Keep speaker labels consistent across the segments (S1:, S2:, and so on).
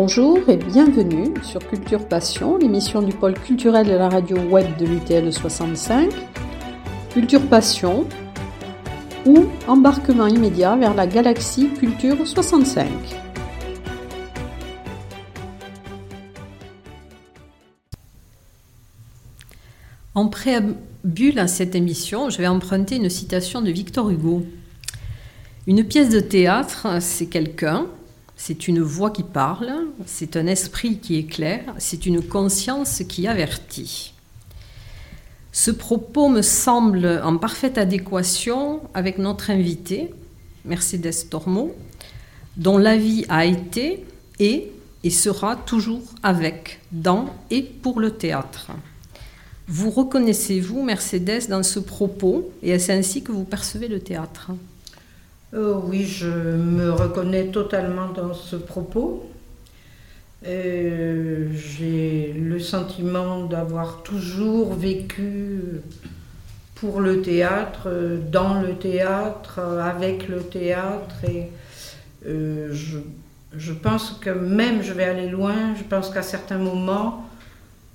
S1: Bonjour et bienvenue sur Culture Passion, l'émission du pôle culturel de la radio web de l'UTL 65. Culture Passion ou embarquement immédiat vers la galaxie Culture 65. En préambule à cette émission, je vais emprunter une citation de Victor Hugo. Une pièce de théâtre, c'est quelqu'un, c'est une voix qui parle, c'est un esprit qui éclaire, c'est une conscience qui avertit. Ce propos me semble en parfaite adéquation avec notre invité, Mercedes Tormo, dont la vie a été, est et sera toujours avec, dans et pour le théâtre. Vous reconnaissez-vous, Mercedes, dans ce propos et est-ce ainsi que vous percevez le théâtre?
S2: Euh, oui, je me reconnais totalement dans ce propos. Euh, j'ai le sentiment d'avoir toujours vécu pour le théâtre, dans le théâtre, avec le théâtre. Et euh, je, je, pense que même, je vais aller loin, je pense qu'à certains moments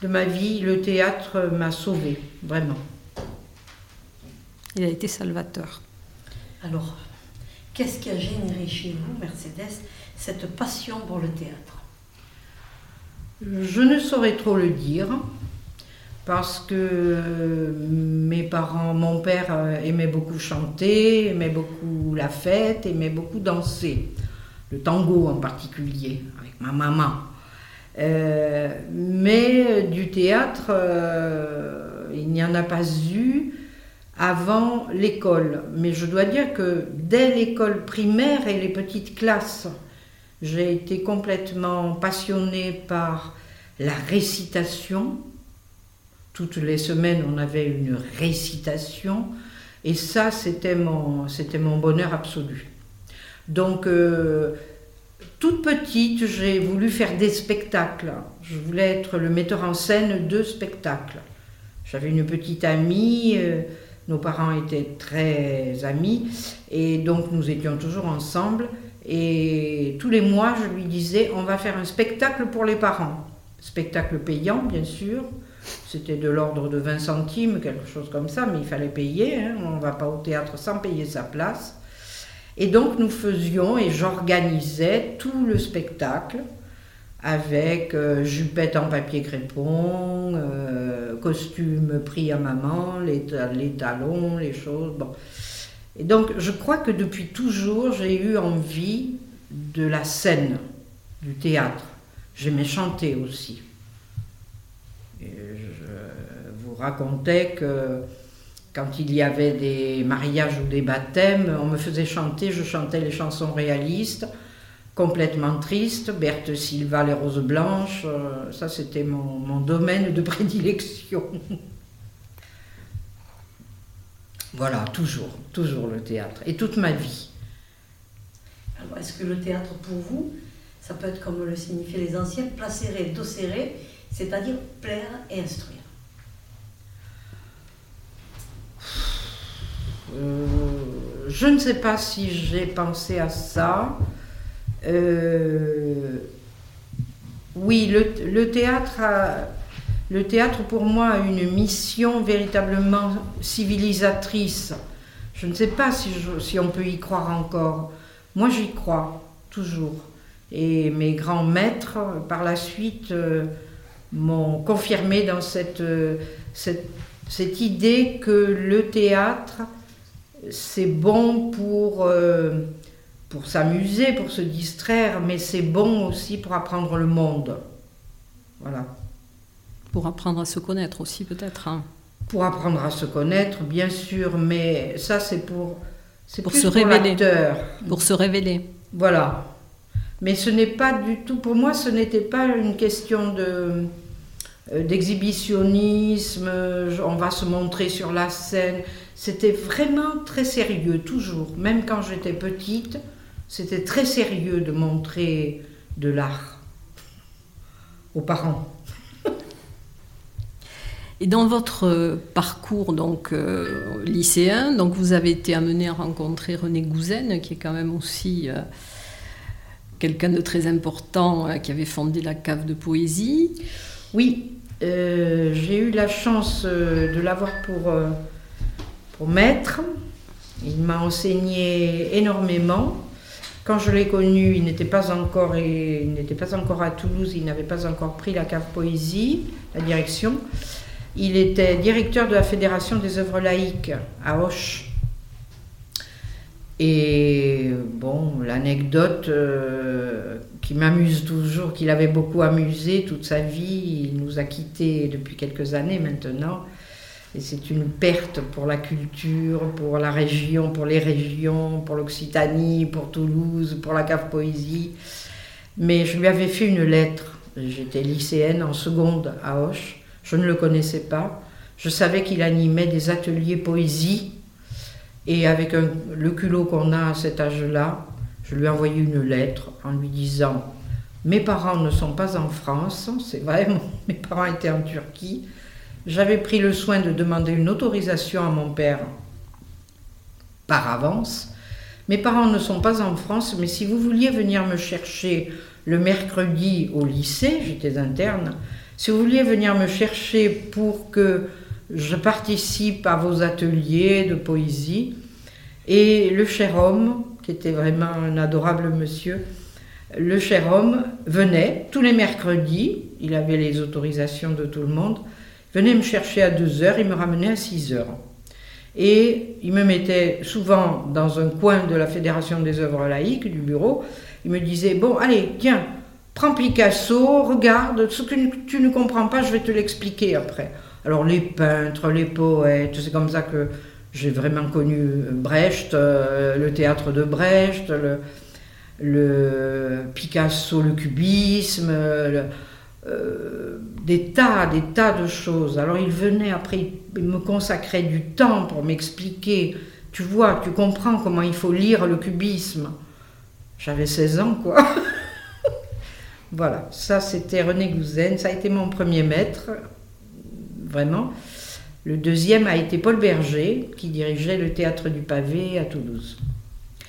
S2: de ma vie, le théâtre m'a sauvé, vraiment.
S1: Il a été salvateur.
S3: Alors, Qu'est-ce qui a généré chez vous, Mercedes, cette passion pour le théâtre?
S2: Je ne saurais trop le dire, parce que mes parents, mon père euh, aimait beaucoup chanter, aimait beaucoup la fête, aimait beaucoup danser, le tango en particulier, avec ma maman. Euh, mais du théâtre, euh, il n'y en a pas eu avant l'école. Mais je dois dire que dès l'école primaire et les petites classes, j'ai été complètement passionnée par la récitation. Toutes les semaines, on avait une récitation. Et ça, c'était mon, c'était mon bonheur absolu. Donc, euh, toute petite, j'ai voulu faire des spectacles. Je voulais être le metteur en scène de spectacles. J'avais une petite amie. Euh, nos parents étaient très amis et donc nous étions toujours ensemble. Et tous les mois, je lui disais, on va faire un spectacle pour les parents. Spectacle payant, bien sûr. C'était de l'ordre de 20 centimes, quelque chose comme ça, mais il fallait payer. Hein. On ne va pas au théâtre sans payer sa place. Et donc nous faisions et j'organisais tout le spectacle avec euh, jupette en papier crépon, euh, costume pris à maman, les, talons, les choses. Bon. Et donc je crois que depuis toujours j'ai eu envie de la scène, du théâtre. J'aimais chanter aussi. Et je vous racontais que quand il y avait des mariages ou des baptêmes, on me faisait chanter, je chantais les chansons réalistes complètement triste. Berthe Silva, Les Roses Blanches, euh, ça c'était mon, domaine de prédilection. voilà, toujours, toujours le théâtre. Et toute ma vie.
S3: Alors, est-ce que le théâtre pour vous, ça peut être comme le signifiaient les anciens, placérer, docérer, c'est-à-dire plaire et instruire
S2: euh, Je ne sais pas si j'ai pensé à ça. Euh, oui, le, théâtre le théâtre pour moi a une mission véritablement civilisatrice. Je ne sais pas si, on peut y croire encore. Moi, j'y crois, toujours. Et mes grands maîtres, par la suite, euh, m'ont confirmé dans cette, cette, idée que le théâtre, c'est bon pour... Euh, pour s'amuser, pour se distraire, mais c'est bon aussi pour apprendre le monde. Voilà.
S1: Pour apprendre à se connaître aussi peut-être. Hein.
S2: Pour apprendre à se connaître, bien sûr, mais ça c'est pour
S1: c'est pour se révéler. Pour se révéler.
S2: Voilà. Mais ce n'est pas du tout pour moi, ce n'était pas une question de euh, d'exhibitionnisme, on va se montrer sur la scène. C'était vraiment très sérieux, toujours. Même quand j'étais petite, c'était très sérieux de montrer de l'art aux parents.
S1: Et dans votre parcours donc euh, lycéen, donc vous avez été amené à rencontrer René Gouzen, qui est quand même aussi euh, quelqu'un de très important euh, qui avait fondé la cave de poésie.
S2: Oui, euh, j'ai eu la chance euh, de l'avoir pour, euh, pour maître. Il m'a enseigné énormément. Quand je l'ai connu, il n'était pas encore, à Toulouse, il n'avait pas encore pris la cave poésie, la direction. Il était directeur de la Fédération des œuvres laïques à Auch. Et bon, l'anecdote euh, qui m'amuse toujours, qu'il avait beaucoup amusé toute sa vie, il nous a quittés depuis quelques années maintenant. Et c'est une perte pour la culture, pour la région, pour les régions, pour l'Occitanie, pour Toulouse, pour la cave poésie. Mais je lui avais fait une lettre. J'étais lycéenne en seconde à Auch. Je ne le connaissais pas. Je savais qu'il animait des ateliers poésie. Et avec le culot qu'on a à cet âge-là, je lui ai envoyé une lettre en lui disant Mes parents ne sont pas en France, c'est vrai, mes parents étaient en Turquie. J'avais pris le soin de demander une autorisation à mon père par avance. Mes parents ne sont pas en France, mais si vous vouliez venir me chercher le mercredi au lycée, j'étais interne, si vous vouliez venir me chercher pour que je participe à vos ateliers de poésie, et le cher homme, qui était vraiment un adorable monsieur, le cher homme venait tous les mercredis, il avait les autorisations de tout le monde, venait me chercher à 2 heures, il me ramenait à 6 heures. Et il me mettait souvent dans un coin de la Fédération des œuvres laïques, du bureau. Il me disait Bon, allez, tiens, prends Picasso, regarde, ce que tu ne comprends pas, je vais te l'expliquer après. Alors, les peintres, les poètes, c'est comme ça que j'ai vraiment connu Brecht, euh, le théâtre de Brecht, le, le Picasso, le cubisme, le- euh, des tas, des tas de choses. Alors il venait après, il me consacrait du temps pour m'expliquer. Tu vois, tu comprends comment il faut lire le cubisme. J'avais 16 ans, quoi. voilà, ça c'était René Gouzen, ça a été mon premier maître, vraiment. Le deuxième a été Paul Berger, qui dirigeait le théâtre du pavé à Toulouse.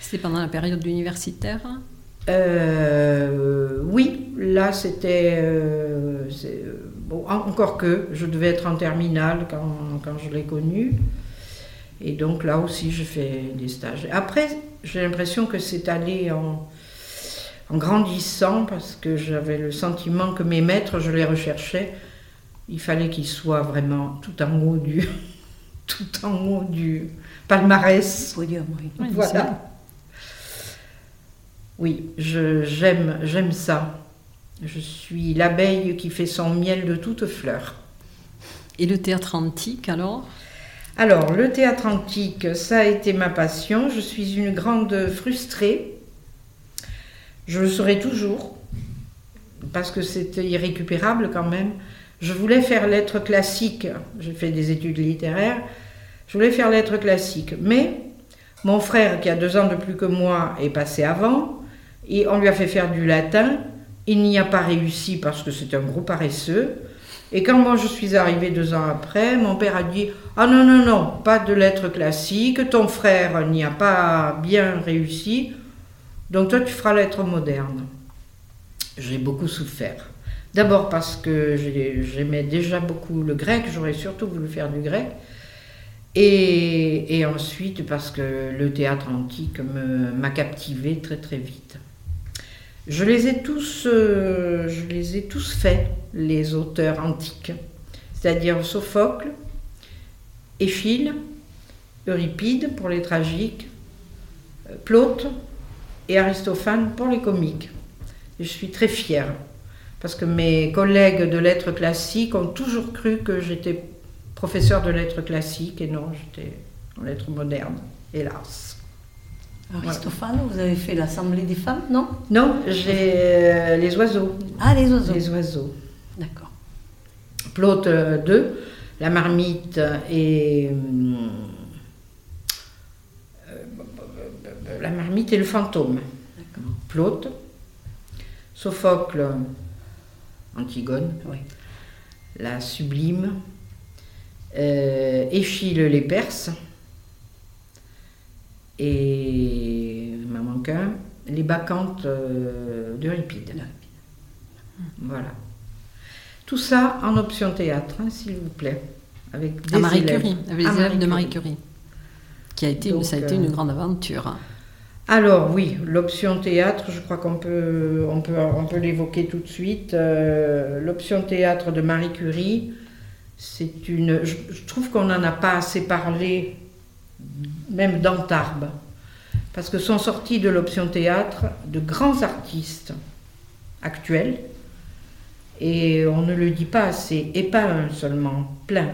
S1: C'était pendant la période universitaire.
S2: Euh, oui, là c'était. euh, euh, bon, encore que je devais être en terminale quand, quand je l'ai connu. Et donc là aussi, je fais des stages. Après, j'ai l'impression que c'est allé en, en grandissant parce que j'avais le sentiment que mes maîtres, je les recherchais. Il fallait qu'ils soient vraiment tout en haut du, tout en haut du palmarès.
S3: Podium, oui.
S1: Oui,
S2: Voilà. Oui, j'aime, j'aime ça. Je suis l'abeille qui fait son miel de toutes fleurs.
S1: Et le théâtre antique alors?
S2: Alors, le théâtre antique, ça a été ma passion. Je suis une grande frustrée. Je le serai toujours, parce que c'était irrécupérable quand même. Je voulais faire lettres classiques. J'ai fait des études littéraires. Je voulais faire lettres classiques. Mais mon frère, qui a deux ans de plus que moi, est passé avant. Et on lui a fait faire du latin. Il n'y a pas réussi parce que c'est un gros paresseux. Et quand moi je suis arrivée deux ans après, mon père a dit Ah non, non, non, pas de lettres classiques, ton frère n'y a pas bien réussi, donc toi tu feras lettres modernes. J'ai beaucoup souffert. D'abord parce que j'ai- j'aimais déjà beaucoup le grec, j'aurais surtout voulu faire du grec. Et, et ensuite parce que le théâtre antique m'a captivé très très vite. Je les ai tous, euh, je les ai tous faits, les auteurs antiques, c'est-à-dire Sophocle, Échille, Euripide pour les tragiques, euh, Plaute et Aristophane pour les comiques. Je suis très fière parce que mes collègues de lettres classiques ont toujours cru que j'étais professeur de lettres classiques et non, j'étais en lettres modernes, hélas.
S3: Aristophane, vous avez fait l'Assemblée des femmes, non?
S2: Non, j'ai euh, les oiseaux.
S3: Ah, les oiseaux.
S2: Les oiseaux.
S3: D'accord.
S2: Plaute 2, la marmite et. euh, la marmite et le fantôme. Plaute. Sophocle, Antigone,
S3: Oui.
S2: la sublime. Euh, Échille, les Perses. Et. Il m'en manque un. les bacchantes euh, de Ripide. Voilà. Tout ça en option théâtre, hein, s'il vous plaît. Avec des
S1: À Marie
S2: élèves.
S1: Curie, avec les
S2: À
S1: élèves de
S2: Marie
S1: Curie. Qui a été,
S2: Donc,
S1: ça a été
S2: euh,
S1: une grande aventure.
S2: Alors oui, l'option théâtre, je crois qu'on peut, on peut, on peut l'évoquer tout de suite. Euh, l'option théâtre de Marie Curie, c'est une. Je, je trouve qu'on n'en a pas assez parlé, même dans Tarbes, parce que sont sortis de l'option théâtre de grands artistes actuels, et on ne le dit pas assez, et pas un seulement, plein,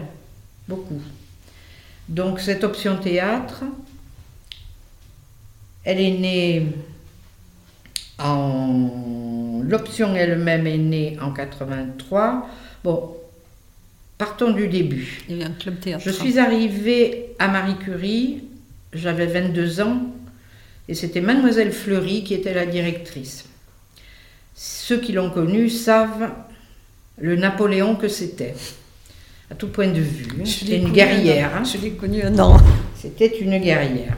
S2: beaucoup. Donc cette option théâtre, elle est née en. L'option elle-même est née en 83. Bon, partons du début.
S1: Il y avait un club théâtre.
S2: Je suis arrivée à Marie Curie, j'avais 22 ans, et c'était Mademoiselle Fleury qui était la directrice. Ceux qui l'ont connue savent le Napoléon que c'était, à tout point de vue. C'était une guerrière.
S1: un
S2: hein.
S1: Je l'ai connue un an.
S2: C'était une guerrière.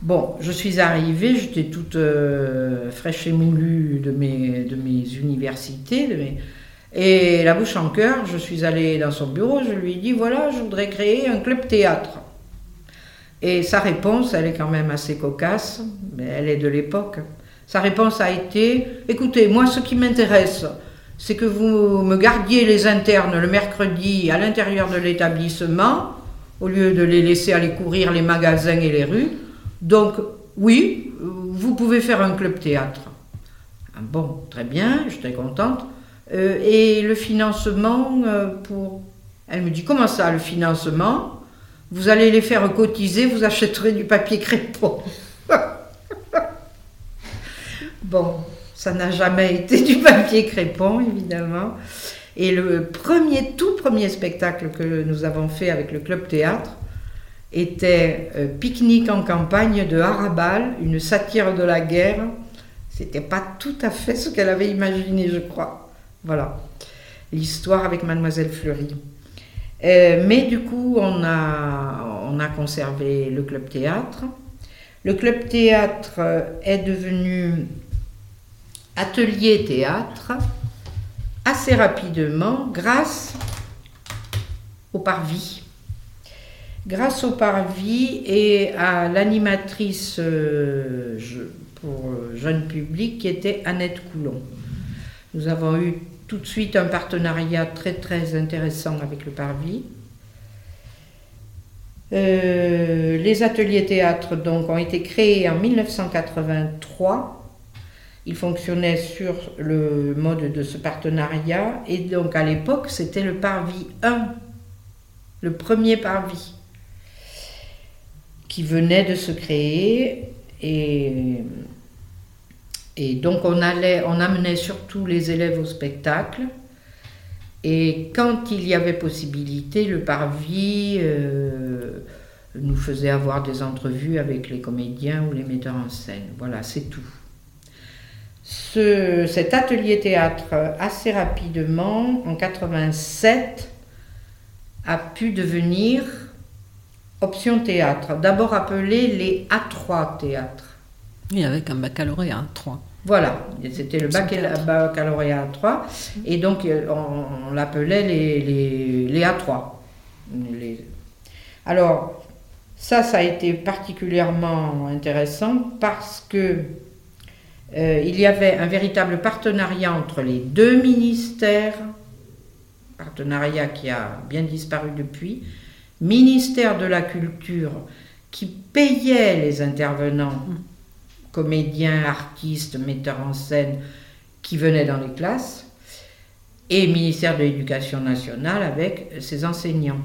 S2: Bon, je suis arrivée, j'étais toute euh, fraîche et moulue de mes, de mes universités. de mes- Et la bouche en cœur, je suis allée dans son bureau, je lui ai dit, voilà, je voudrais créer un club théâtre. Et sa réponse, elle est quand même assez cocasse, mais elle est de l'époque. Sa réponse a été, écoutez, moi ce qui m'intéresse, c'est que vous me gardiez les internes le mercredi à l'intérieur de l'établissement, au lieu de les laisser aller courir les magasins et les rues. Donc, oui, vous pouvez faire un club théâtre. Ah Bon, très bien, j'étais contente. Euh, et le financement euh, pour... Elle me dit, comment ça, le financement? Vous allez les faire cotiser, vous achèterez du papier crépon. bon, ça n'a jamais été du papier crépon, évidemment. Et le premier, tout premier spectacle que nous avons fait avec le club théâtre était euh, Pique-nique en campagne de Harabal, une satire de la guerre. C'était pas tout à fait ce qu'elle avait imaginé, je crois. Voilà, l'histoire avec Mademoiselle Fleury. Euh, mais du coup, on a, on a conservé le club théâtre. Le club théâtre euh, est devenu atelier théâtre assez rapidement grâce au parvis. Grâce au parvis et à l'animatrice euh, pour jeune public qui était Annette Coulon. Nous avons eu tout de suite un partenariat très très intéressant avec le parvis. Euh, les ateliers théâtre donc ont été créés en 1983 il fonctionnait sur le mode de ce partenariat. Et donc à l'époque c'était le parvis 1, le premier parvis qui venait de se créer. Et, et donc on allait, on amenait surtout les élèves au spectacle et quand il y avait possibilité, le parvis euh, nous faisait avoir des entrevues avec les comédiens ou les metteurs en scène. Voilà, c'est tout. Ce- cet atelier théâtre, assez rapidement, en 87, a pu devenir option théâtre. D'abord appelé les A3 théâtres.
S1: Oui, avec un baccalauréat, 3.
S2: Voilà, c'était le
S1: Option
S2: baccala-
S1: théâtre.
S2: baccalauréat A3, et donc euh, on, on l'appelait les, les, les A3. Les- Alors, ça, ça a été particulièrement intéressant parce que euh, il y avait un véritable partenariat entre les deux ministères, partenariat qui a bien disparu depuis, ministère de la Culture qui payait les intervenants, comédiens, artistes, metteurs en scène qui venaient dans les classes, et ministère de l'Éducation nationale avec ses enseignants.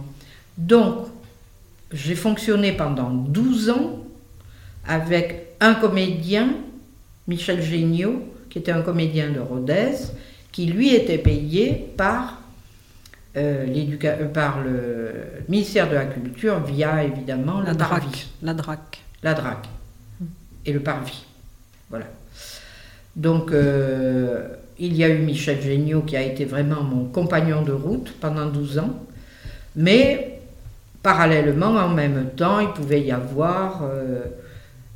S2: Donc, j'ai fonctionné pendant 12 ans avec un comédien, Michel Géniaud, qui était un comédien de Rodez, qui lui était payé par, euh, euh, par le ministère de la Culture via évidemment
S1: DRAC. La DRAC.
S2: la DRAC et le parvis. Voilà. Donc, euh, il y a eu Michel Géniaud qui a été vraiment mon compagnon de route pendant 12 ans, mais parallèlement, en même temps, il pouvait y avoir euh,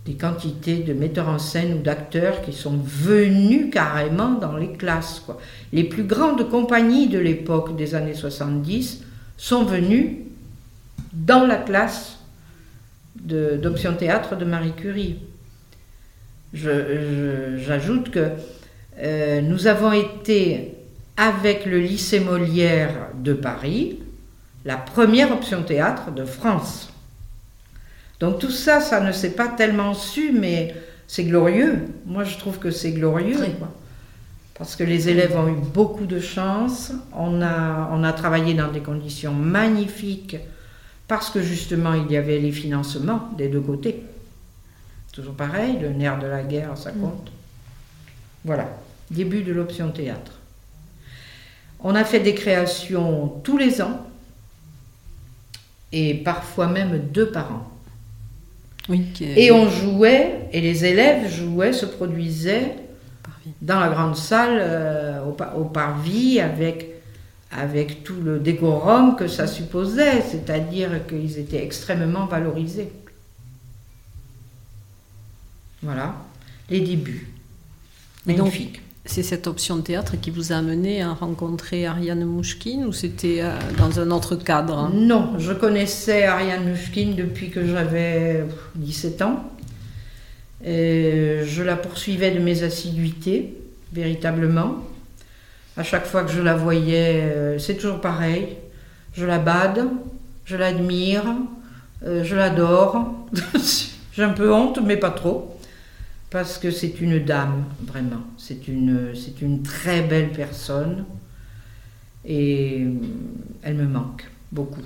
S2: des quantités de metteurs en scène ou d'acteurs qui sont venus carrément dans les classes. Les plus grandes compagnies de l'époque des années 70 sont venues dans la classe d'option théâtre de Marie Curie. J'ajoute que euh, nous avons été, avec le lycée Molière de Paris, la première option théâtre de France. Donc tout ça, ça ne s'est pas tellement su, mais c'est glorieux. Moi, je trouve que c'est glorieux. Parce que les élèves ont eu beaucoup de chance. On a, on a travaillé dans des conditions magnifiques parce que justement, il y avait les financements des deux côtés. Toujours pareil, le nerf de la guerre, ça mm. compte. Voilà, début de l'option théâtre. On a fait des créations tous les ans et parfois même deux par an. Et on jouait, et les élèves jouaient, se produisaient dans la grande salle euh, au, parvis avec, avec tout le décorum que ça supposait, c'est-à-dire qu'ils étaient extrêmement valorisés. Voilà, les débuts. Magnifique.
S1: C'est cette option de théâtre qui vous a amené à rencontrer Ariane Mouchkine ou c'était euh, dans un autre cadre hein?
S2: Non, je connaissais Ariane Mouchkine depuis que j'avais 17 ans. Et je la poursuivais de mes assiduités, véritablement. À chaque fois que je la voyais, euh, c'est toujours pareil. Je la bade, je l'admire, euh, je l'adore. J'ai un peu honte, mais pas trop parce que c'est une dame, vraiment. C'est une, c'est une très belle personne et elle me manque beaucoup.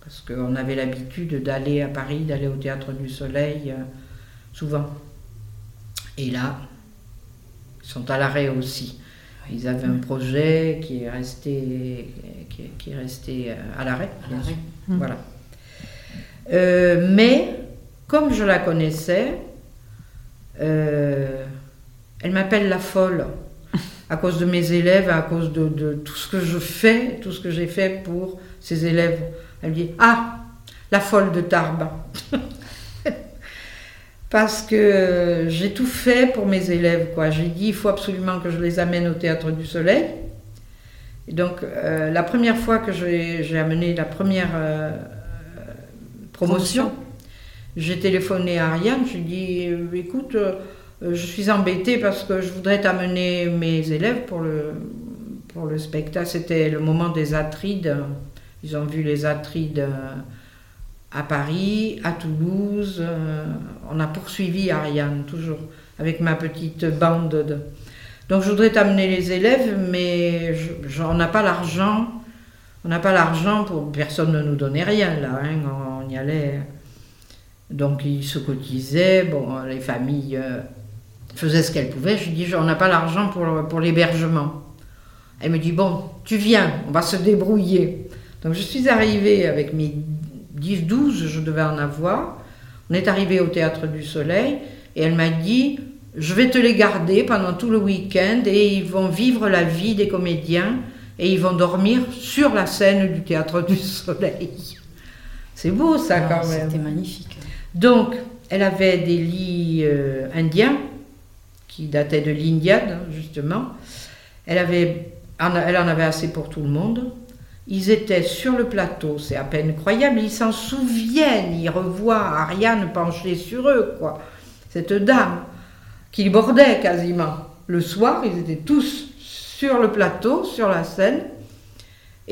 S2: Parce qu'on avait l'habitude d'aller à Paris, d'aller au Théâtre du Soleil euh, souvent. Et là, ils sont à l'arrêt aussi. Ils avaient un projet qui est resté, qui est, resté euh, à l'arrêt, bien sûr. Voilà. Euh, mais comme je la connaissais, euh, elle m'appelle la folle à cause de mes élèves, à cause de, tout ce que je fais, tout ce que j'ai fait pour ces élèves. Elle me dit Ah, la folle de Tarbes. Parce que j'ai tout fait pour mes élèves. Quoi. J'ai dit il faut absolument que je les amène au Théâtre du Soleil. Et donc, euh, la première fois que j'ai amené la première euh, promotion j'ai téléphoné à Ariane, je lui ai dit écoute, euh, je suis embêtée parce que je voudrais t'amener mes élèves pour le, pour le spectacle. C'était le moment des Atrides. Ils ont vu les Atrides euh, à Paris, à Toulouse. Euh, on a poursuivi Ariane, toujours, avec ma petite bande de. Donc je voudrais t'amener les élèves, mais on n'a pas l'argent. On n'a pas l'argent pour. Personne ne nous donnait rien là. Hein, on y allait. Donc ils se cotisaient, bon, les familles euh, faisaient ce qu'elles pouvaient. Je lui dis, on n'a pas l'argent pour, pour l'hébergement. Elle me dit, bon, tu viens, on va se débrouiller. Donc je suis arrivée avec mes 10, 12, je devais en avoir. On est arrivé au Théâtre du Soleil et elle m'a dit, je vais te les garder pendant tout le week-end et ils vont vivre la vie des comédiens et ils vont dormir sur la scène du Théâtre du Soleil. C'est beau ça ah, quand même.
S3: C'était magnifique.
S2: Donc, elle avait des lits euh, indiens, qui dataient de l'Indiade, justement. Elle, avait, elle en avait assez pour tout le monde. Ils étaient sur le plateau, c'est à peine croyable. Ils s'en souviennent, ils revoient Ariane penchée sur eux, quoi. Cette dame qui bordait quasiment. Le soir, ils étaient tous sur le plateau, sur la scène.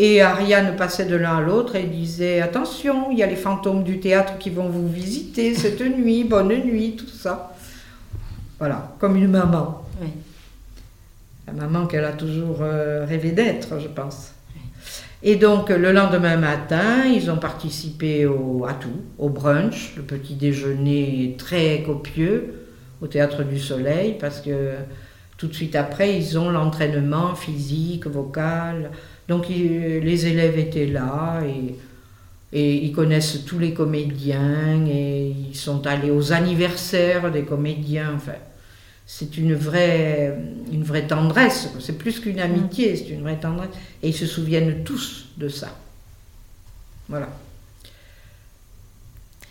S2: Et Ariane passait de l'un à l'autre et disait Attention, il y a les fantômes du théâtre qui vont vous visiter cette nuit, bonne nuit, tout ça. Voilà, comme une maman. La maman qu'elle a toujours euh, rêvé d'être, je pense. Et donc, le lendemain matin, ils ont participé au, à tout, au brunch, le petit déjeuner très copieux, au Théâtre du Soleil, parce que tout de suite après, ils ont l'entraînement physique, vocal, donc les élèves étaient là et, ils connaissent tous les comédiens et ils sont allés aux anniversaires des comédiens. Enfin, c'est une vraie, une vraie tendresse. C'est plus qu'une amitié, c'est une vraie tendresse. Et ils se souviennent tous de ça. Voilà.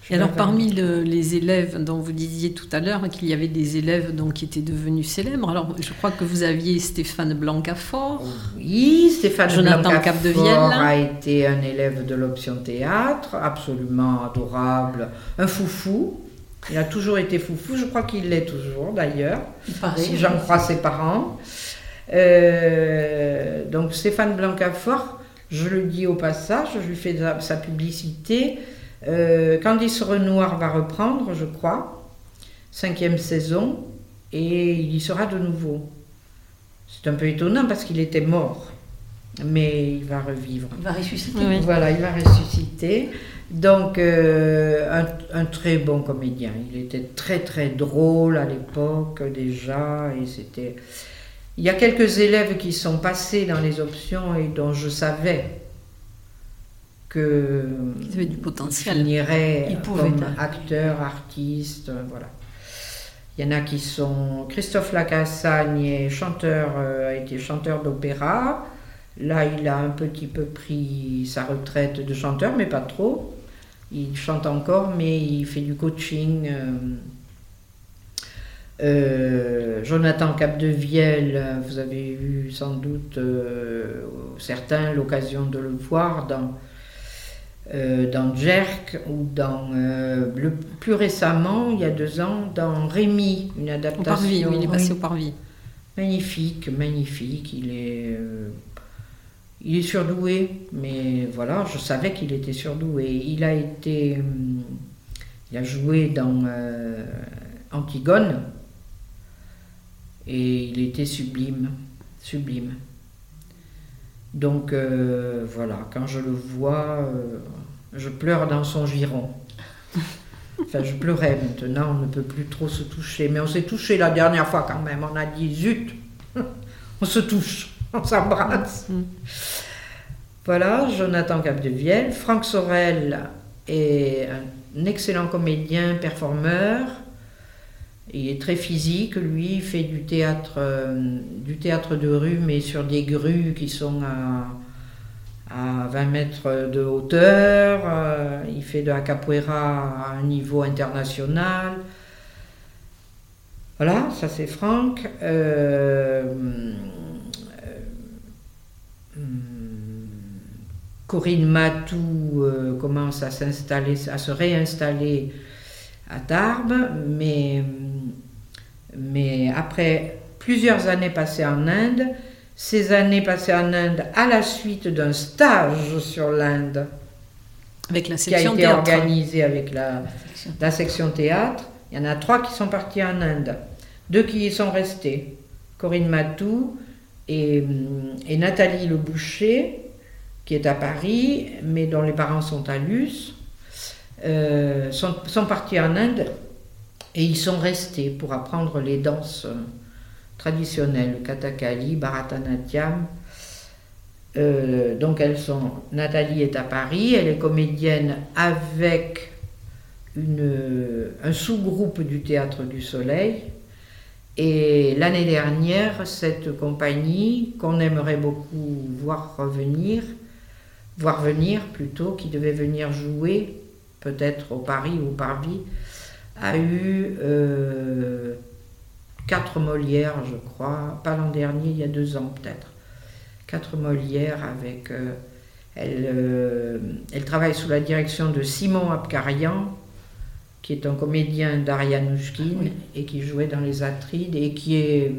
S1: Et alors, parmi les élèves dont vous disiez tout à l'heure qu'il y avait des élèves donc, qui étaient devenus célèbres, alors je crois que vous aviez Stéphane Blancafort.
S2: Oui, Stéphane Jonathan Blancafort a été un élève de l'option théâtre, absolument adorable, un foufou. Il a toujours été foufou, je crois qu'il l'est toujours d'ailleurs, si j'en crois ses parents. Euh, donc Stéphane Blancafort, je le dis au passage, je lui fais sa publicité. Euh, Candice Renoir va reprendre, je crois, cinquième saison, et il y sera de nouveau. C'est un peu étonnant parce qu'il était mort, mais il va revivre.
S3: Il va ressusciter.
S2: Voilà, il va ressusciter. Donc, euh, un, très bon comédien. Il était très très drôle à l'époque déjà, et c'était. Il y a quelques élèves qui sont passés dans les options et dont je savais que
S1: avaient du potentiel.
S2: finirait comme acteur, artiste, voilà. Il y en a qui sont Christophe Lacassagne, chanteur, euh, a été chanteur d'opéra. Là, il a un petit peu pris sa retraite de chanteur, mais pas trop. Il chante encore, mais il fait du coaching. Euh, euh, Jonathan Capdevielle, vous avez eu sans doute certains l'occasion de le voir dans euh, dans Jerk ou dans euh, le, plus récemment, il y a deux ans, dans Rémi, une adaptation. Au
S1: Parvis, oui, il est passé au Parvis.
S2: Magnifique, magnifique. Il est, euh, il est surdoué, mais voilà, je savais qu'il était surdoué. Il a été, il a joué dans Antigone et il était sublime, sublime. Donc voilà, quand je le vois, je pleure dans son giron. Enfin, je pleurais maintenant, on ne peut plus trop se toucher. Mais on s'est touché la dernière fois quand même. On a dit zut, on se touche, on s'embrasse. Mm. Voilà, Jonathan Capdevielle. Franck Sorel est un excellent comédien, performeur. Il est très physique, lui, il fait du théâtre, euh, du théâtre de rue, mais sur des grues qui sont à à 20 mètres de hauteur, euh, il fait de la capoeira à un niveau international. Voilà, ça c'est Franck. Euh, euh, Corinne Matou commence à s'installer, à se réinstaller à Tarbes, mais, mais après plusieurs années passées en Inde, ces années passées en Inde à la suite d'un stage sur l'Inde.
S1: Avec la section
S2: Qui a été organisé avec la, la section théâtre. Il y en a trois qui sont partis en Inde. Deux qui y sont restés. Corinne Matou et, et Nathalie Le Boucher, qui est à Paris, mais dont les parents sont à Luce, euh, sont, sont partis en Inde et ils sont restés pour apprendre les danses traditionnelles, le Kathakali, Bharatanatyam. Euh, donc elles sont, Nathalie est à Paris, elle est comédienne avec une, un sous-groupe du Théâtre du Soleil. Et l'année dernière, cette compagnie, qu'on aimerait beaucoup voir revenir, voir venir plutôt, qui devait venir jouer, peut-être au Paris ou au Parvis, a eu euh, quatre Molières, je crois, pas l'an dernier, il y a deux ans peut-être. Quatre Molières avec. Euh, elle, euh, elle, travaille sous la direction de Simon Abkarian, qui est un comédien d'Arianushkin et qui jouait dans les Atrides et qui est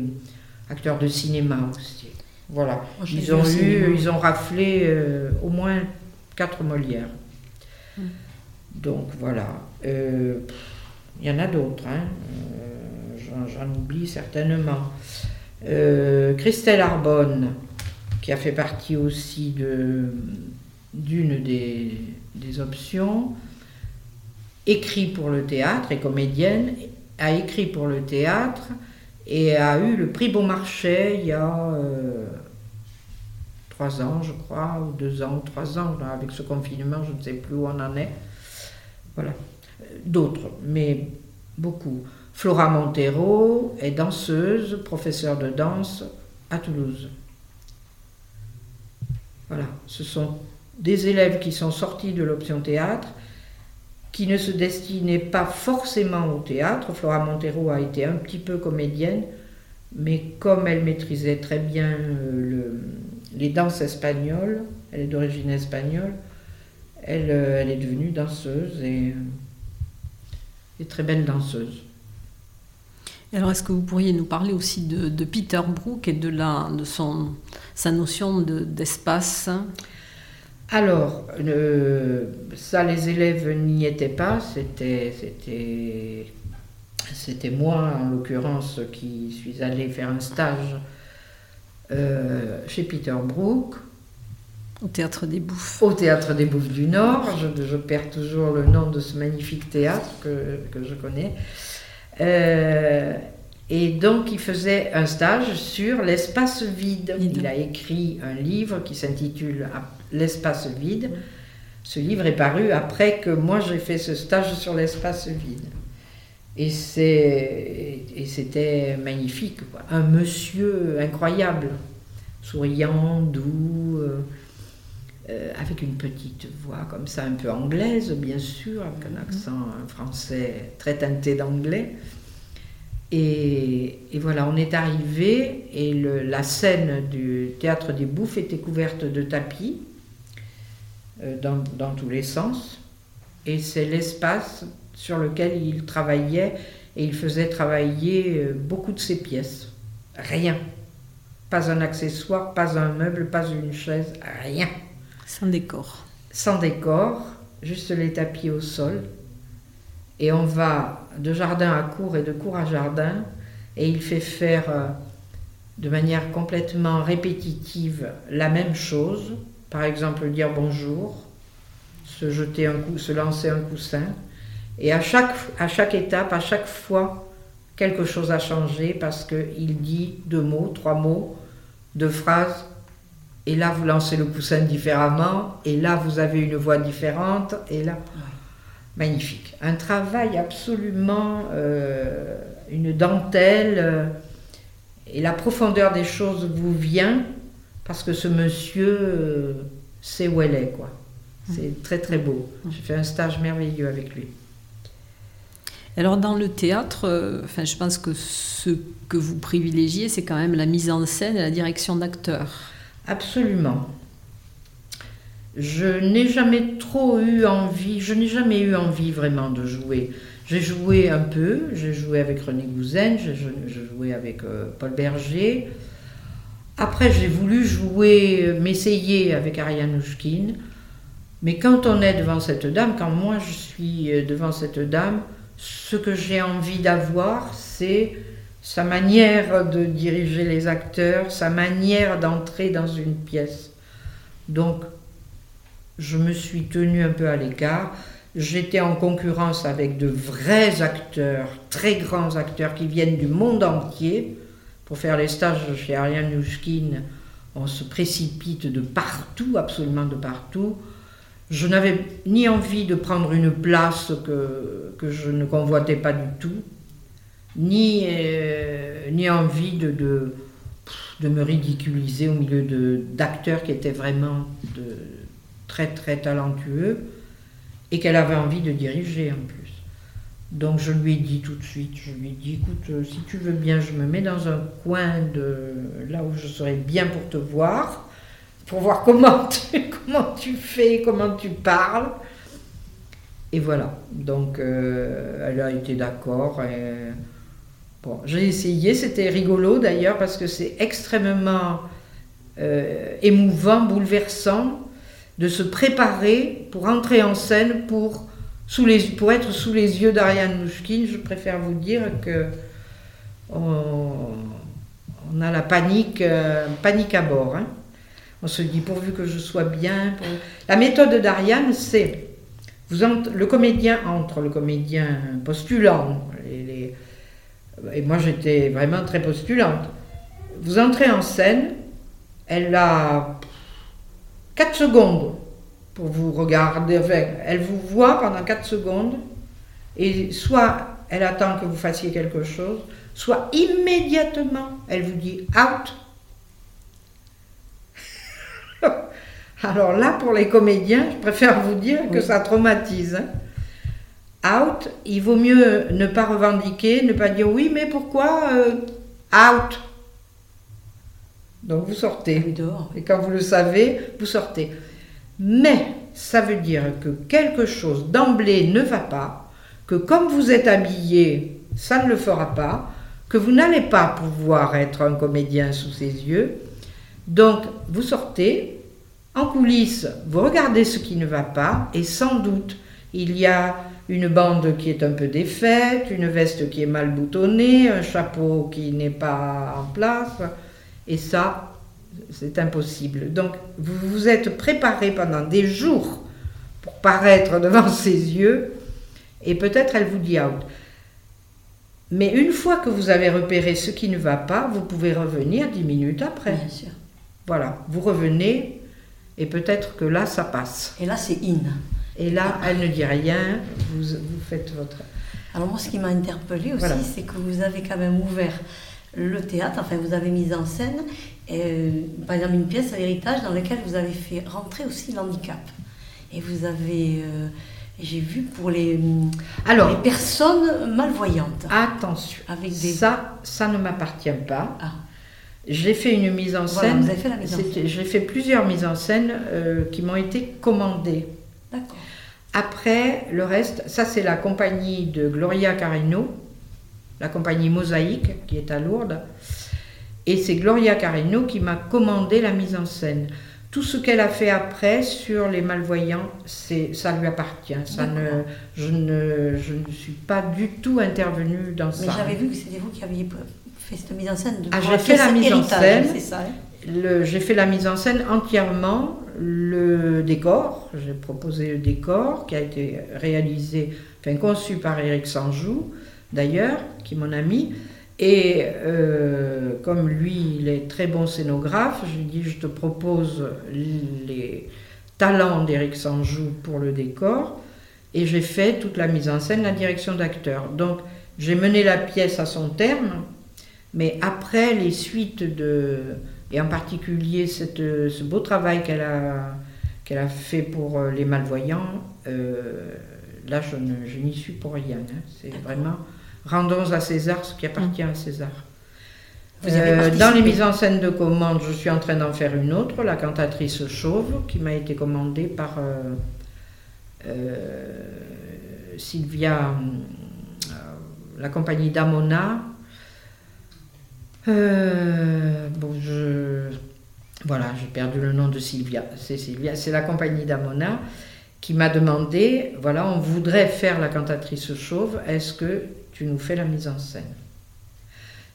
S2: acteur de cinéma aussi. Voilà. ils ont eu, ils ont raflé au moins quatre Molières. Hmm. Donc voilà. Il y en a d'autres. Hein j'en oublie certainement. Euh, Christelle Arbonne, qui a fait partie aussi d'une des, des, options, écrit pour le théâtre, et comédienne, a écrit pour le théâtre et a eu le prix Beaumarchais il y a euh, trois ans, je crois, ou deux ans, ou trois ans, avec ce confinement, je ne sais plus où on en est. Voilà. D'autres, mais beaucoup. Flora Montero est danseuse, professeure de danse à Toulouse. Voilà, ce sont des élèves qui sont sortis de l'option théâtre, qui ne se destinait pas forcément au théâtre. Flora Montero a été un petit peu comédienne, mais comme elle maîtrisait très bien le, les danses espagnoles, elle est d'origine espagnole, elle, elle, est devenue danseuse et, et très belle danseuse
S1: alors, est-ce que vous pourriez nous parler aussi de, Peter Brook et de, la, de son, sa notion d'espace
S2: Alors, ça, les élèves n'y étaient pas. C'était moi, en l'occurrence, qui suis allée faire un stage euh, chez Peter Brook.
S1: Au Théâtre des Bouffes.
S2: Au Théâtre des Bouffes du Nord. Je, je perds toujours le nom de ce magnifique théâtre que, que je connais. Euh, et donc, il faisait un stage sur l'espace vide. Il a écrit un livre qui s'intitule L'espace vide. Ce livre est paru après que moi j'ai fait ce stage sur l'espace vide. Et c'était magnifique. Un monsieur incroyable, souriant, doux, euh, euh, avec une petite voix comme ça, un peu anglaise, bien sûr, avec un mhm. accent français très teinté d'anglais. Et, voilà, on est arrivé et la scène du théâtre des Bouffes était couverte de tapis euh, dans, tous les sens. Et c'est l'espace sur lequel il travaillait et il faisait travailler euh, beaucoup de ses pièces. Rien. Pas un accessoire, pas un meuble, pas une chaise, rien.
S1: Sans décor.
S2: Sans décor, juste les tapis au sol. Et on va de jardin à cour et de cour à jardin, et il fait faire euh, de manière complètement répétitive la même chose, par exemple dire bonjour, se jeter un coup, se lancer un coussin, et à chaque, à chaque étape, à chaque fois, quelque chose a changé parce qu'il dit deux mots, trois mots, deux phrases, et là vous lancez le coussin différemment, et là vous avez une voix différente, et là magnifique. Un travail absolument, euh, une dentelle, euh, et la profondeur des choses vous vient parce que ce monsieur euh, sait où elle est, quoi. C'est très très beau. J'ai fait un stage merveilleux avec lui.
S1: Alors dans le théâtre, enfin, je pense que ce que vous privilégiez, c'est quand même la mise en scène et la direction d'acteurs.
S2: Absolument je n'ai jamais trop eu envie, je n'ai jamais eu envie vraiment de jouer. J'ai joué un peu, j'ai joué avec René Gouzen, j'ai joué avec euh, Paul Berger. Après, j'ai voulu jouer, euh, m'essayer avec Ariane Ouchkine. Mais quand on est devant cette dame, quand moi je suis euh, devant cette dame, ce que j'ai envie d'avoir, c'est sa manière de diriger les acteurs, sa manière d'entrer dans une pièce. Donc, je me suis tenue un peu à l'écart. J'étais en concurrence avec de vrais acteurs, très grands acteurs qui viennent du monde entier. Pour faire les stages chez Ariane Nouchkine, on se précipite de partout, absolument de partout. Je n'avais ni envie de prendre une place que, que je ne convoitais pas du tout, ni, euh, ni envie de, de, de, me ridiculiser au milieu d'acteurs qui étaient vraiment de, très très talentueux et qu'elle avait envie de diriger en plus. Donc je lui ai dit tout de suite, je lui ai dit, écoute, euh, si tu veux bien, je me mets dans un coin de là où je serais bien pour te voir, pour voir comment tu, comment tu fais, comment tu parles. Et voilà, donc euh, elle a été d'accord. J'ai essayé, c'était rigolo d'ailleurs parce que c'est extrêmement euh, émouvant, bouleversant de se préparer pour entrer en scène pour, les, pour être sous les yeux d'Ariane Mouchkine. Je préfère vous dire que on, a la panique, euh, panique à bord. Hein. On se dit pourvu que je sois bien. La méthode d'Ariane, c'est le comédien entre, le comédien postulant, et moi j'étais vraiment très postulante. Vous entrez en scène, elle a 4 secondes pour vous regarder. elle vous voit pendant 4 secondes et soit elle attend que vous fassiez quelque chose, soit immédiatement elle vous dit out. Alors là, pour les comédiens, je préfère vous dire que ça traumatise. Hein. Out, il vaut mieux ne pas revendiquer, ne pas dire oui, mais pourquoi euh, out? Donc vous sortez.
S3: Oui, dehors.
S2: Et quand vous le savez, vous sortez. Mais ça veut dire que quelque chose d'emblée ne va pas, que comme vous êtes habillé, ça ne le fera pas, que vous n'allez pas pouvoir être un comédien sous ses yeux. Donc vous sortez, en coulisses, vous regardez ce qui ne va pas, et sans doute il y a une bande qui est un peu défaite, une veste qui est mal boutonnée, un chapeau qui n'est pas en place, et ça, c'est impossible. Donc, vous vous êtes préparé pendant des jours pour paraître devant ses yeux, et peut-être elle vous dit out. Mais une fois que vous avez repéré ce qui ne va pas, vous pouvez revenir dix minutes après.
S3: Bien sûr.
S2: Voilà, vous revenez, et peut-être que là, ça passe.
S3: Et là, c'est in.
S2: Et là, elle ne dit rien, vous, vous faites votre...
S3: Alors moi, ce qui m'a interpellée aussi,
S2: Voilà.
S3: c'est que vous avez quand même ouvert le théâtre, enfin vous avez mis en scène, euh, par exemple, une pièce à l'héritage dans laquelle vous avez fait rentrer aussi l'handicap. Et vous avez, euh, j'ai vu pour les, les personnes malvoyantes.
S2: attention,
S3: Avec des-
S2: ça, ça ne m'appartient pas.
S3: Ah.
S2: J'ai fait une mise en
S3: Voilà,
S2: scène.
S3: vous avez fait la mise en
S2: C'était-
S3: scène.
S2: J'ai fait plusieurs mises en scène euh, qui m'ont été commandées.
S3: D'accord.
S2: Après, le reste, ça c'est la compagnie de Gloria Carino, la compagnie Mosaïque qui est à Lourdes. Et c'est Gloria Carino qui m'a commandé la mise en scène. Tout ce qu'elle a fait après sur les malvoyants, c'est, ça lui appartient. Ça ne, je, ne, je ne suis pas du tout intervenue dans
S3: Mais
S2: ça.
S3: j'avais vu que c'était vous qui aviez fait cette mise en scène de
S2: Ah, j'ai fait la mise en scène.
S3: C'est ça. hein?
S2: J'ai fait la mise en scène entièrement, le décor, j'ai proposé le décor qui a été réalisé, enfin conçu par Eric Sanjou d'ailleurs, qui est mon ami. Et euh, comme lui, il est très bon scénographe, je lui dit je te propose les talents d'Eric Sanjou pour le décor. Et j'ai fait toute la mise en scène, la direction d'acteur. Donc j'ai mené la pièce à son terme, mais après les suites de, et en particulier cette, ce beau travail qu'elle a, qu'elle a fait pour euh, les malvoyants, euh, là je, n'y suis pour rien. hein. C'est vraiment rendons à César ce qui appartient à César. Euh, dans les mises en scène de commande, je suis en train d'en faire une autre, la cantatrice chauve, qui m'a été commandée par Sylvia, la compagnie d'Amona. Euh, bon, je. Voilà, j'ai perdu le nom de Sylvia. C'est Sylvia, c'est la compagnie d'Amona qui m'a demandé voilà, on voudrait faire la cantatrice chauve, est-ce que tu nous fais la mise en scène?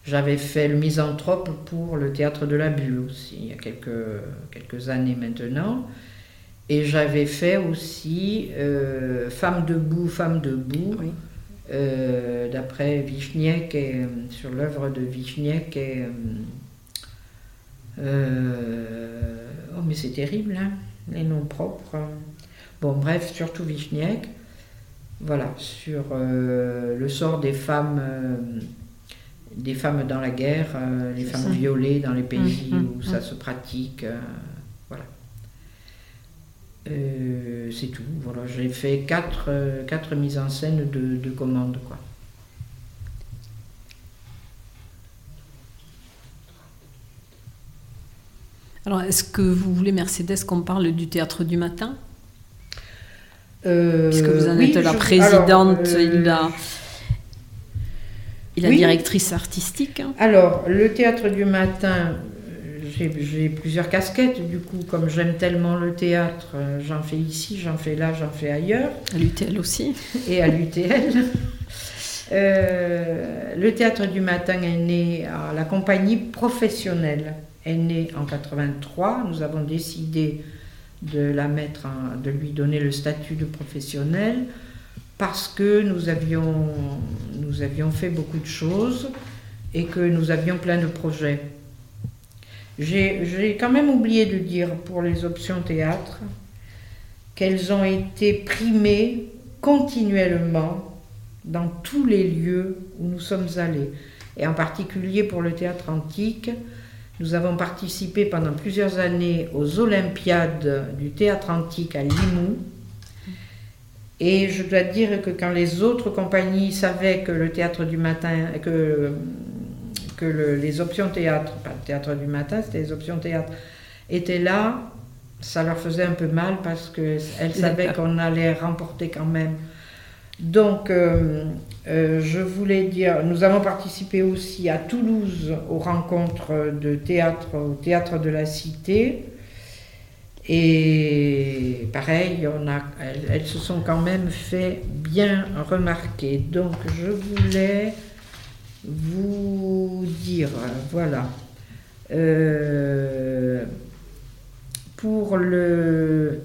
S2: J'avais fait le misanthrope pour le théâtre de la aussi, il y a quelques, quelques années maintenant. Et j'avais fait aussi euh, Femme debout, Femme debout. Euh, d'après Vichniek, et, euh, sur l'œuvre de Vichniek. Et, euh, oh, mais c'est terrible, hein, les noms propres. Bon, bref, surtout Vichniek. Voilà, sur euh, le sort des femmes, des femmes dans la guerre, les femmes
S3: ça.
S2: violées dans les pays
S1: Mhm,
S2: où ça se pratique. voilà. Euh, c'est tout. Voilà, j'ai fait quatre, euh, quatre mises en scène de, de commandes, quoi.
S1: Alors, est-ce que vous voulez, Mercedes, qu'on parle du théâtre du matin?
S2: Euh,
S1: Puisque vous en
S2: oui,
S1: êtes la
S2: je-
S1: présidente
S2: alors, euh, oui.
S1: directrice artistique. hein.
S2: Alors, le théâtre du matin, j'ai plusieurs casquettes, du coup, comme j'aime tellement le théâtre, euh, j'en fais ici, j'en fais là, j'en fais ailleurs,
S1: À l'UTL aussi.
S2: et à l'UTL. Euh, le théâtre du matin est né, à la compagnie professionnelle est née en 83. Nous avons décidé de la mettre, en- de lui donner le statut de professionnel parce que nous avions, nous avions fait beaucoup de choses et que nous avions plein de projets. J'ai quand même oublié de dire pour les options théâtre qu'elles ont été primées continuellement dans tous les lieux où nous sommes allés. Et en particulier pour le théâtre antique, nous avons participé pendant plusieurs années aux Olympiades du théâtre antique à Limoux. Et je dois dire que quand les autres compagnies savaient que le théâtre du matin, que, que les options théâtre, pas le théâtre du matin, c'était les options théâtre, étaient là, ça leur faisait un peu mal parce qu'elles savaient qu'on allait remporter quand même. Donc, euh, euh, je voulais dire, nous avons participé aussi à Toulouse aux rencontres de théâtre, au théâtre de la Cité. Et pareil, on a, elles, se sont quand même fait bien remarquer. Donc je voulais vous dire, voilà, euh, pour le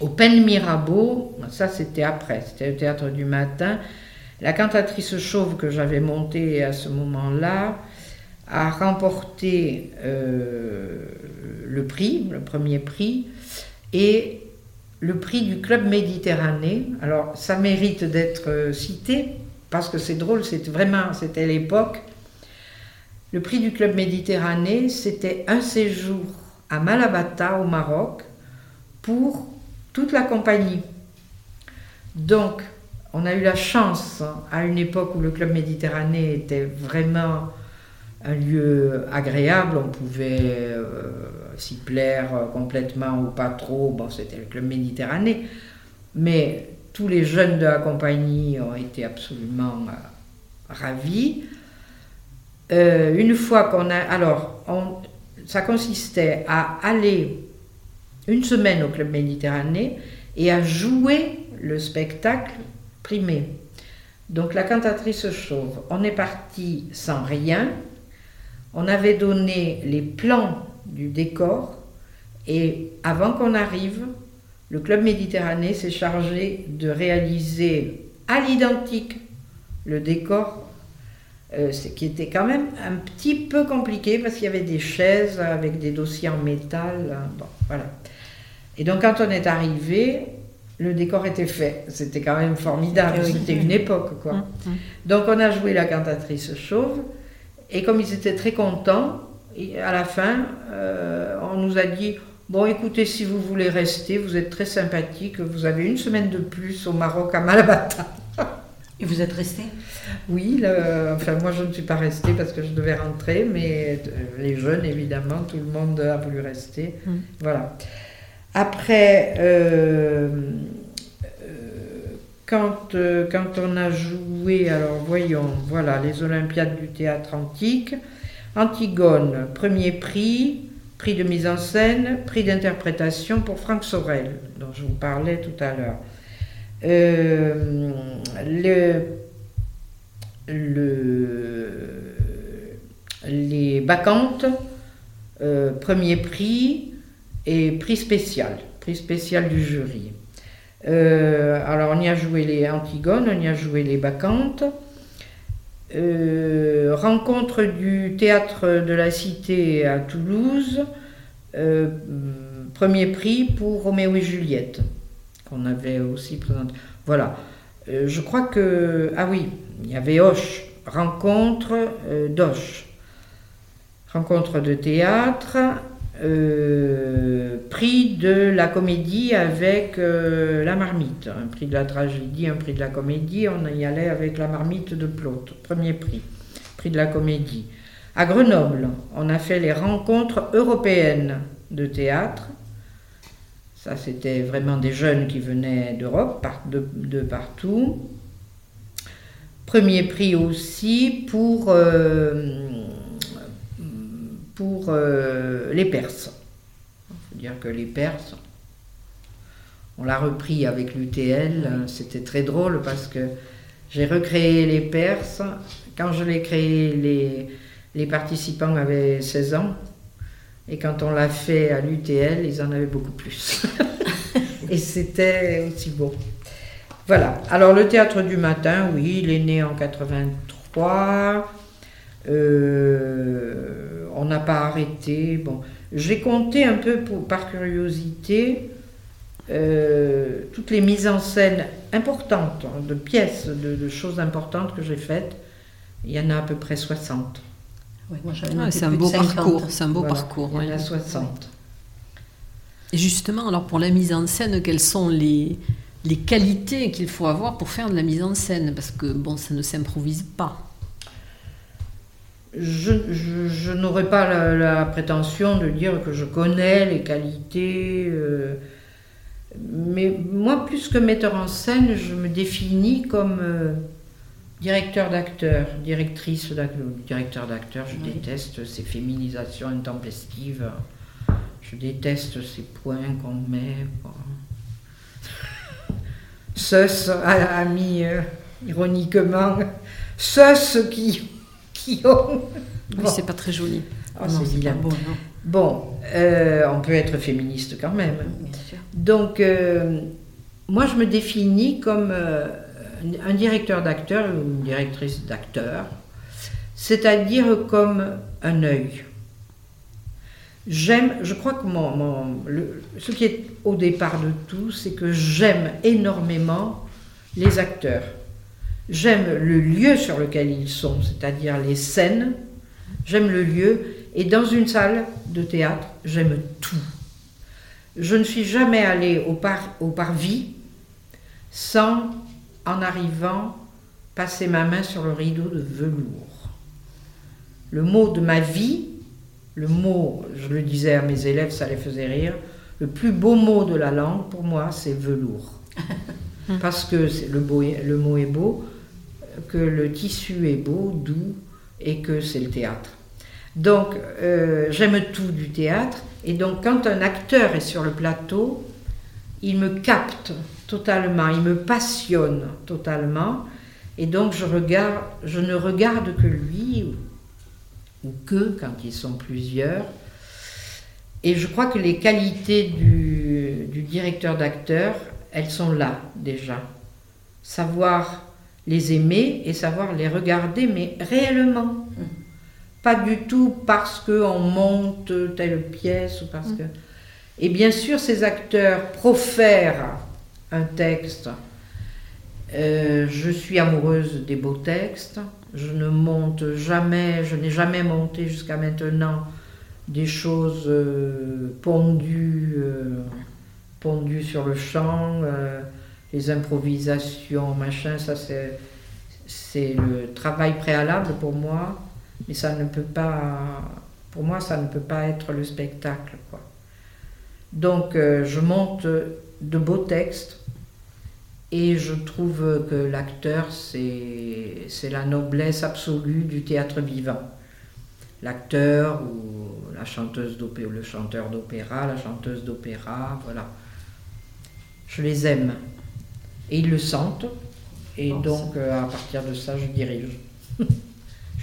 S2: Open Mirabeau, ça c'était après, c'était le théâtre du matin. La cantatrice chauve que j'avais montée à ce moment-là a remporté euh, le prix, le premier prix, et le prix du Club Méditerranée. Alors ça mérite d'être euh, cité parce que c'est drôle, c'était vraiment, c'était l'époque. Le prix du Club Méditerranée, c'était un séjour à Malabata au Maroc pour toute la compagnie. Donc, on a eu la chance, hein, à une époque où le Club Méditerranée était vraiment un lieu agréable, on pouvait euh, s'y plaire complètement ou pas trop, bon, c'était le Club Méditerranée, mais tous les jeunes de la compagnie ont été absolument euh, ravis. Euh, une fois qu'on a. Alors, ça consistait à aller une semaine au Club Méditerranée et à jouer le spectacle primé. Donc la cantatrice chauve, on est parti sans rien, on avait donné les plans du décor et avant qu'on arrive, le Club Méditerranée s'est chargé de réaliser à l'identique le décor, euh, ce qui était quand même un petit peu compliqué parce qu'il y avait des chaises avec des dossiers en métal. Hein, bon, voilà. Et donc quand on est arrivé, le décor était fait. C'était quand même formidable. Eh C'était une époque, quoi. Hum, hum. Donc on a joué la cantatrice chauve. Et comme ils étaient très contents, à la fin, euh, on nous a dit Bon, écoutez, si vous voulez rester, vous êtes très sympathique, vous avez une semaine de plus au Maroc à Malabata.
S3: Et vous êtes resté?
S2: Oui, enfin moi je ne suis pas restée parce que je devais rentrer, mais euh, les jeunes évidemment, tout le monde a voulu rester. Hum. Voilà. Après, euh, quand, euh, quand on a joué, alors voyons, voilà, les Olympiades du théâtre antique, Antigone, premier prix, prix de mise en scène, prix d'interprétation pour Franck Sorel, dont je vous parlais tout à l'heure. Euh, le, le, les Bacchantes, euh, premier prix et prix spécial, prix spécial du jury. Euh, alors on y a joué les Antigones, on y a joué les Bacchantes. Euh, rencontre du théâtre de la Cité à Toulouse, euh, premier prix pour Roméo et Juliette, qu'on avait aussi présenté. Voilà. je crois que. Ah oui, il y avait Hoche, rencontre d'Hoche. Rencontre de théâtre, euh, prix de la comédie avec euh, la marmite, un prix de la tragédie, un prix de la comédie, on y allait avec la marmite de Plot, premier prix, prix de la comédie. À Grenoble, on a fait les rencontres européennes de théâtre. Ça, c'était vraiment des jeunes qui venaient d'Europe, de, partout. Premier prix aussi pour euh, pour euh, les Perses. Il faut dire que les Perses, on l'a repris avec l'UTL, c'était très drôle parce que j'ai recréé les Perses. Quand je l'ai créé, les, les participants avaient 16 ans. Et quand on l'a fait à l'UTL, ils en avaient beaucoup plus. et c'était aussi beau. Voilà. Alors le théâtre du matin, oui, il est né en 83. Euh, on n'a pas arrêté. Bon, j'ai compté un peu par curiosité euh, toutes les mises en scène importantes, hein, de pièces, de, choses importantes que j'ai faites. Il y en a à peu près 60.
S1: Ah, c'est un, beau parcours. C'est un beau parcours.
S2: Il y en a 60.
S1: Et justement, alors pour la mise en scène, quels sont les, les qualités qu'il faut avoir pour faire de la mise en scène, parce que bon, ça ne s'improvise pas.
S2: Je, je, n'aurais pas la, prétention de dire que je connais les qualités, euh, mais moi, plus que metteur en scène, je me définis comme euh, directeur d'acteur, directrice d'acteur, directeur d'acteur. Je déteste ces féminisations intempestives. Je déteste ces points qu'on met. Ceux, a, mis euh, ironiquement, ceux qui,
S1: c'est pas très joli.
S2: Oh, c'est Bon, bon euh, on peut être féministe quand même. Donc, euh, moi, je me définis comme un directeur d'acteur ou une directrice d'acteur, c'est-à-dire comme un œil J'aime, je crois que mon, ce qui est au départ de tout, c'est que j'aime énormément les acteurs. J'aime le lieu sur lequel ils sont, c'est-à-dire les scènes. J'aime le lieu. Et dans une salle de théâtre, j'aime tout. Je ne suis jamais allée au, par, au parvis sans, en arrivant, passer ma main sur le rideau de velours. Le mot de ma vie, le mot, je le disais à mes élèves, ça les faisait rire, le plus beau mot de la langue pour moi, c'est velours. Parce que le, le mot est beau, que le tissu est beau, doux, et que c'est le théâtre. Donc, euh, j'aime tout du théâtre, et donc quand un acteur est sur le plateau, il me capte totalement, il me passionne totalement, et donc je, regarde, je ne regarde que lui, ou que quand ils sont plusieurs. Et je crois que les qualités du, directeur d'acteur, elles sont là déjà. Savoir les aimer et savoir les regarder, mais réellement. Pas du tout parce qu'on monte telle pièce ou parce mm. que. Et bien sûr, ces acteurs profèrent un texte. Euh, je suis amoureuse des beaux textes. Je ne monte jamais, je n'ai jamais monté jusqu'à maintenant des choses euh, pondues, euh, pondues sur le champ, les improvisations, machin, ça c'est, le travail préalable pour moi, mais ça ne peut pas, ne peut pas être le spectacle. Quoi. Donc je monte de beaux textes, et je trouve que l'acteur, c'est la noblesse absolue du théâtre vivant. L'acteur ou la chanteuse d'opéra, le chanteur d'opéra, la chanteuse d'opéra, voilà. Je les aime. Et ils le sentent. Et donc, euh, à partir de ça, je dirige. je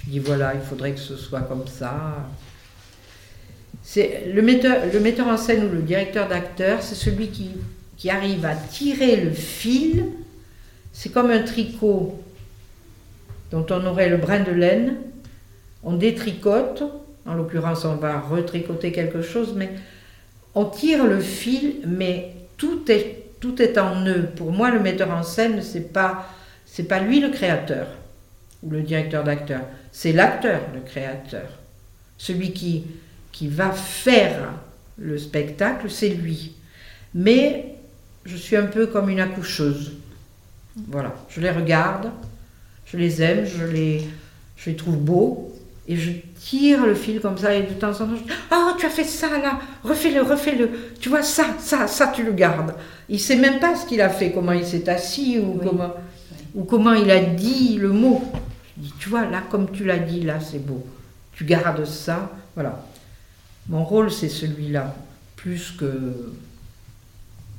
S2: dis voilà, il faudrait que ce soit comme ça. C'est le metteur, le metteur en scène ou le directeur d'acteur, c'est celui qui qui arrive à tirer le fil, c'est comme un tricot dont on aurait le brin de laine, on détricote, en l'occurrence on va retricoter quelque chose, mais on tire le fil, mais tout est, tout est en nœud. Pour moi, le metteur en scène, c'est pas, c'est pas lui le créateur ou le directeur d'acteur, c'est l'acteur le créateur. Celui qui, qui va faire le spectacle, c'est lui. Mais je suis un peu comme une accoucheuse. Voilà, je les regarde, je les aime, je les, je les trouve beaux, et je tire le fil comme ça, et de temps en temps, je dis Ah, tu as fait ça là, refais-le, refais-le. Tu vois, ça, ça, ça, tu le gardes. Il sait même pas ce qu'il a fait, comment il s'est assis, ou, comment, ou comment il a dit le mot. Je dis Tu vois, là, comme tu l'as dit, là, c'est beau. Tu gardes ça. Voilà. Mon rôle, c'est celui-là, plus que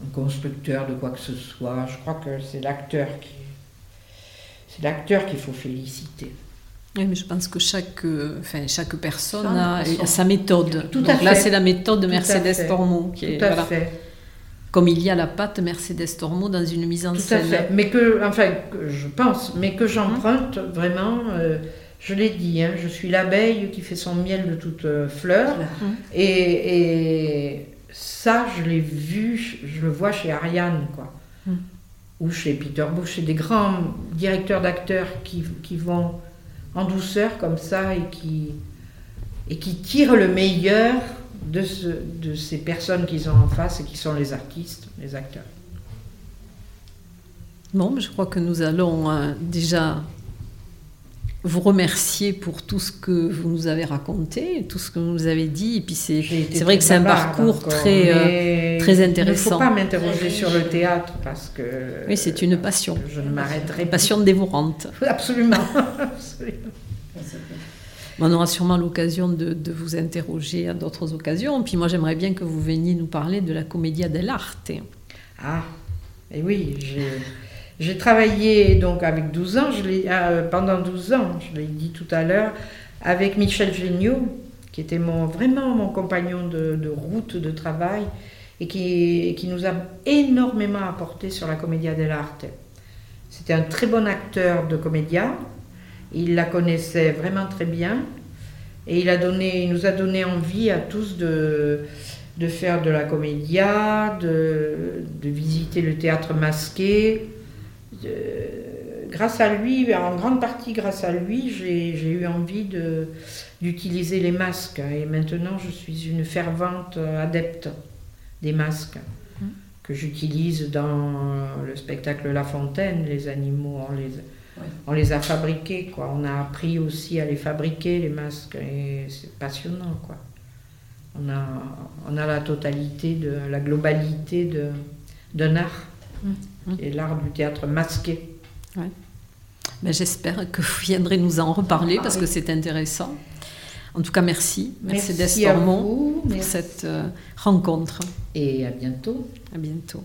S2: un constructeur de quoi que ce soit. Je crois que c'est l'acteur qui, c'est l'acteur qu'il faut féliciter.
S1: Oui, mais je pense que chaque, euh, enfin, chaque personne a, sa méthode.
S2: Tout
S1: à
S2: fait.
S1: là, c'est la méthode de Mercedes Tormo
S2: qui est. Tout à fait.
S1: Comme il y a la patte Mercedes Tormo dans une mise en
S2: Tout
S1: scène.
S2: À fait. Mais que, enfin, je pense, mais que j'emprunte vraiment. Euh, je l'ai dit, hein, je suis l'abeille qui fait son miel de toute euh, fleur. Et, et ça, je l'ai vu, je le vois chez Ariane, quoi. Hmm. Ou chez Peter Bush, chez des grands directeurs d'acteurs qui, qui, vont en douceur comme ça et qui, et qui tirent le meilleur de, ce, de ces personnes qu'ils ont en face et qui sont les artistes, les acteurs.
S1: Bon, je crois que nous allons euh, déjà vous remercier pour tout ce que vous nous avez raconté, tout ce que vous nous avez dit. Et puis c'est, c'est vrai que c'est un parcours très, euh, très intéressant.
S2: Il ne faut pas m'interroger sur le théâtre parce que...
S1: Oui, c'est une passion.
S2: Je ne m'arrêterai
S1: Une passion dévorante.
S2: Absolument. Absolument.
S1: On aura sûrement l'occasion de, vous interroger à d'autres occasions. Puis moi, j'aimerais bien que vous veniez nous parler de la Commedia dell'arte.
S2: Ah, et oui, j'ai... Travaillé donc avec 12 ans, je euh, pendant 12 ans, je l'ai dit tout à l'heure, avec Michel Géniaud, qui était mon, vraiment mon compagnon de, de, route de travail et qui, qui, nous a énormément apporté sur la Commedia dell'arte. C'était un très bon acteur de comédia, il la connaissait vraiment très bien et il, a donné, il nous a donné envie à tous de, de faire de la comédia, de, de visiter le théâtre masqué, grâce à lui, en grande partie grâce à lui, j'ai eu envie d'utiliser les masques. Et maintenant, je suis une fervente adepte des masques mmh. que j'utilise dans le spectacle La Fontaine. Les animaux, on les, on les a fabriqués. Quoi. On a appris aussi à les fabriquer, les masques. Et c'est passionnant. Quoi. On, a, on a la totalité, de la globalité d'un art. Mmh. Et l'art du théâtre masqué.
S1: Ouais. Ben, J'espère que vous viendrez nous en reparler parce que c'est intéressant. En tout cas, merci. Merci,
S2: merci Destormont
S1: pour cette euh, rencontre.
S2: Et à bientôt.
S1: À bientôt.